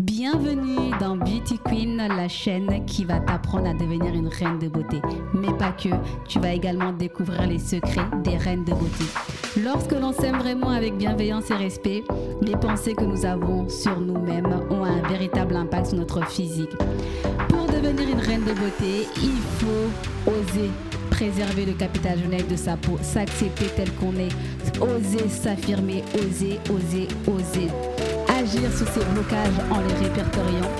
Bienvenue dans Beauty Queen, la chaîne qui va t'apprendre à devenir une reine de beauté. Mais pas que, tu vas également découvrir les secrets des reines de beauté. Lorsque l'on s'aime vraiment avec bienveillance et respect, les pensées que nous avons sur nous-mêmes ont un véritable impact sur notre physique. Pour devenir une reine de beauté, il faut oser préserver le capital genétique de sa peau, s'accepter tel qu'on est, oser s'affirmer, oser, oser, oser agir sur ces blocages en les répertoriant.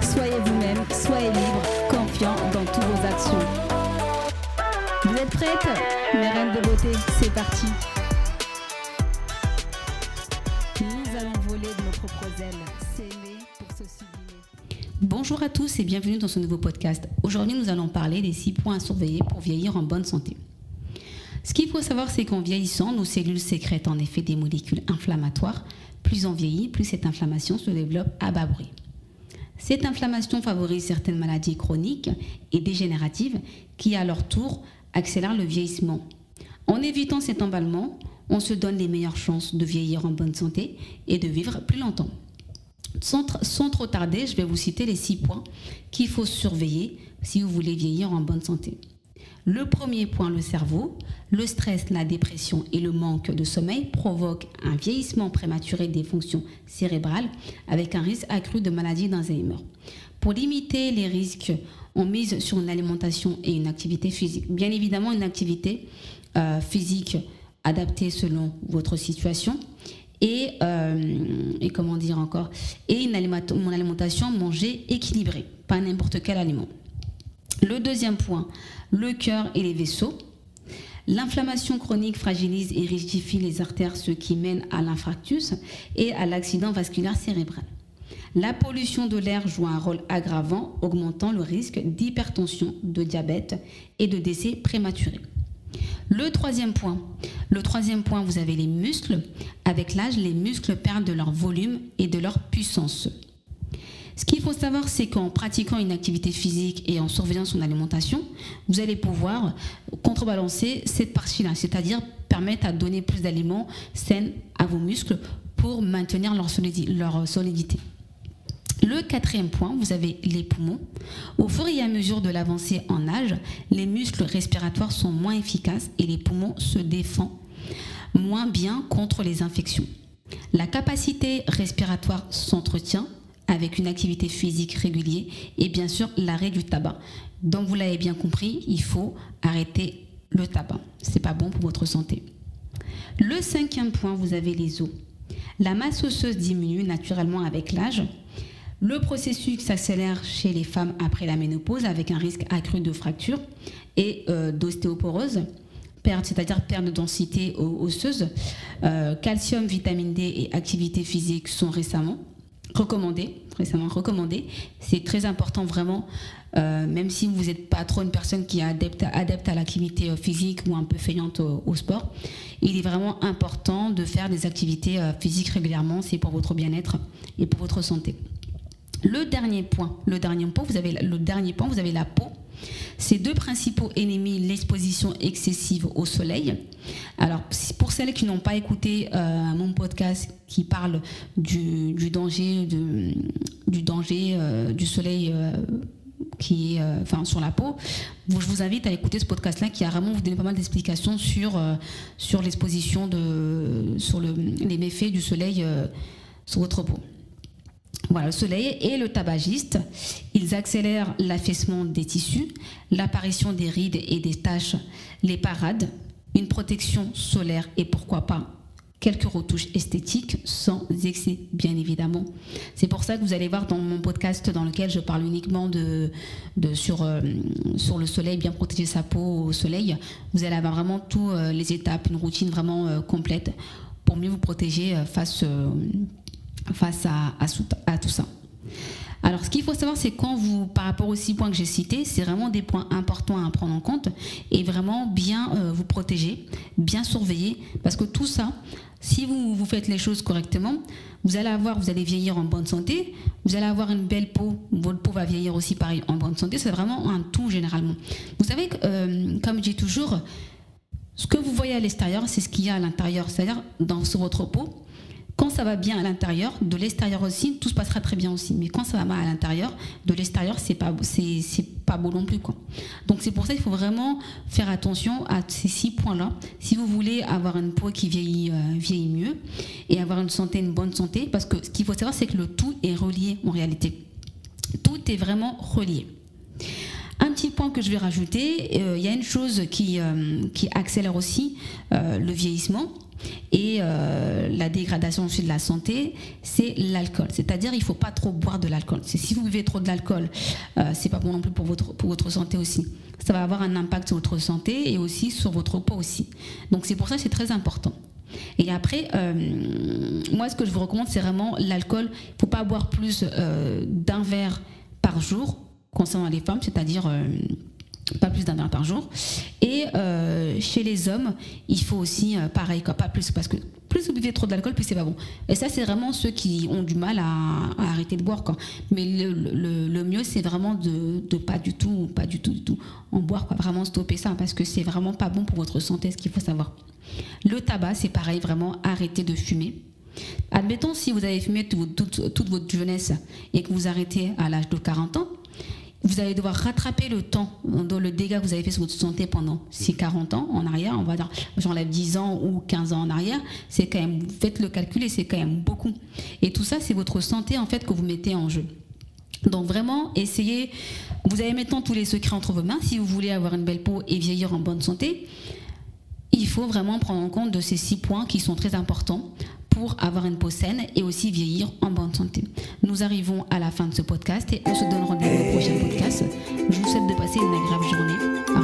Soyez vous-même, soyez libre, confiant dans toutes vos actions. Vous êtes prêtes Mes reines de beauté, c'est parti. Nous allons voler de nos propres ailes, s'aimer pour se. Bonjour à tous et bienvenue dans ce nouveau podcast. Aujourd'hui, nous allons parler des six points à surveiller pour vieillir en bonne santé. Ce qu'il faut savoir, c'est qu'en vieillissant, nos cellules sécrètent en effet des molécules inflammatoires plus on vieillit, plus cette inflammation se développe à bas bruit. Cette inflammation favorise certaines maladies chroniques et dégénératives qui, à leur tour, accélèrent le vieillissement. En évitant cet emballement, on se donne les meilleures chances de vieillir en bonne santé et de vivre plus longtemps. Sans, sans trop tarder, je vais vous citer les six points qu'il faut surveiller si vous voulez vieillir en bonne santé. Le premier point, le cerveau. Le stress, la dépression et le manque de sommeil provoquent un vieillissement prématuré des fonctions cérébrales avec un risque accru de maladie d'Alzheimer. Pour limiter les risques, on mise sur une alimentation et une activité physique. Bien évidemment, une activité euh, physique adaptée selon votre situation et, euh, comment dire encore et une mon alimentation mangée équilibrée, pas n'importe quel aliment. Le deuxième point, le cœur et les vaisseaux. L'inflammation chronique fragilise et rigidifie les artères, ce qui mène à l'infarctus et à l'accident vasculaire cérébral. La pollution de l'air joue un rôle aggravant, augmentant le risque d'hypertension, de diabète et de décès prématuré. Le troisième point, le troisième point, vous avez les muscles. Avec l'âge, les muscles perdent de leur volume et de leur puissance. Ce qu'il faut savoir, c'est qu'en pratiquant une activité physique et en surveillant son alimentation, vous allez pouvoir contrebalancer cette partie-là, c'est-à-dire permettre à donner plus d'aliments sains à vos muscles pour maintenir leur, solidité. Le quatrième point, vous avez les poumons. Au fur et à mesure de l'avancée en âge, les muscles respiratoires sont moins efficaces et les poumons se défendent moins bien contre les infections. La capacité respiratoire s'entretient avec une activité physique régulière et bien sûr l'arrêt du tabac. Donc vous l'avez bien compris, il faut arrêter le tabac. C'est pas bon pour votre santé. Le cinquième point, vous avez les os. La masse osseuse diminue naturellement avec l'âge. Le processus s'accélère chez les femmes après la ménopause avec un risque accru de fracture et euh, d'ostéoporose, c'est-à-dire perte de densité osseuse. Euh, calcium, vitamine D et activité physique sont récemment recommandé, récemment recommandé. C'est très important vraiment, euh, même si vous n'êtes pas trop une personne qui est adepte, adepte à l'activité euh, physique ou un peu feignante au, sport, il est vraiment important de faire des activités euh, physiques régulièrement, c'est pour votre bien-être et pour votre santé. Le dernier point, le dernier point, vous avez le dernier point, vous avez la peau. Ces deux principaux ennemis, l'exposition excessive au soleil. Alors, pour celles qui n'ont pas écouté euh, mon podcast qui parle du, danger, du danger euh, du soleil euh, qui est enfin sur la peau, je vous invite à écouter ce podcast-là qui a vraiment vous donné pas mal d'explications sur, sur l'exposition de sur les méfaits du soleil sur votre peau. Voilà, le soleil et le tabagiste, ils accélèrent l'affaissement des tissus, l'apparition des rides et des taches, les parades, une protection solaire et pourquoi pas quelques retouches esthétiques sans excès, bien évidemment. C'est pour ça que vous allez voir dans mon podcast dans lequel je parle uniquement de, sur, euh, sur le soleil, bien protéger sa peau au soleil, vous allez avoir vraiment toutes euh, les étapes, une routine vraiment euh, complète pour mieux vous protéger face face à, tout ça. Alors, ce qu'il faut savoir, c'est quand vous, par rapport aux six points que j'ai cités, c'est vraiment des points importants à prendre en compte et vraiment bien euh, vous protéger, bien surveiller, parce que tout ça, si vous, vous faites les choses correctement, vous allez avoir, vous allez vieillir en bonne santé, vous allez avoir une belle peau, votre peau va vieillir aussi pareil en bonne santé, c'est vraiment un tout généralement. Vous savez, euh, comme je dis toujours, ce que vous voyez à l'extérieur, c'est ce qu'il y a à l'intérieur, c'est-à-dire dans sur votre peau, ça va bien à l'intérieur, de l'extérieur aussi, tout se passera très bien aussi. Mais quand ça va mal à l'intérieur, de l'extérieur, c'est pas, c'est, pas beau non plus, quoi. Donc c'est pour ça qu'il faut vraiment faire attention à ces six points-là. Si vous voulez avoir une peau qui vieillit, euh, vieillit mieux et avoir une santé, une bonne santé, parce que ce qu'il faut savoir, c'est que le tout est relié en réalité. Tout est vraiment relié. Petit point que je vais rajouter, euh, il y a une chose qui, euh, qui accélère aussi le vieillissement, et euh, la dégradation aussi de la santé, c'est l'alcool. C'est-à-dire, il ne faut pas trop boire de l'alcool. Si vous buvez trop de l'alcool, euh, c'est pas bon non plus pour votre, pour votre santé aussi. Ça va avoir un impact sur votre santé et aussi sur votre peau aussi. Donc c'est pour ça que c'est très important. Et après, euh, moi, ce que je vous recommande, c'est vraiment l'alcool. Il ne faut pas boire plus euh, d'un verre par jour concernant les femmes, c'est-à-dire pas plus d'un verre par jour. Et euh, chez les hommes, il faut aussi euh, pareil, pas plus, parce que plus vous buvez trop d'alcool, plus c'est pas bon. Et ça, c'est vraiment ceux qui ont du mal à, arrêter de boire, quoi. Mais le, mieux, c'est vraiment de, de, pas du tout, pas du tout, du tout en boire, quoi. Vraiment stopper ça, parce que c'est vraiment pas bon pour votre santé, ce qu'il faut savoir. Le tabac, c'est pareil, vraiment arrêter de fumer. Admettons si vous avez fumé toute votre jeunesse et que vous arrêtez à l'âge de 40 ans, vous allez devoir rattraper le temps, le dégât que vous avez fait sur votre santé pendant ces 40 ans en arrière, on va dire, j'enlève 10 ans ou 15 ans en arrière, c'est quand même, faites le calcul et c'est quand même beaucoup. Et tout ça, c'est votre santé en fait que vous mettez en jeu. Donc vraiment, essayez, vous avez maintenant tous les secrets entre vos mains si vous voulez avoir une belle peau et vieillir en bonne santé. Il faut vraiment prendre en compte de ces six points qui sont très importants pour avoir une peau saine et aussi vieillir en bonne santé. Nous arrivons à la fin de ce podcast et on se donne rendez-vous. Je vous souhaite de passer une agréable journée.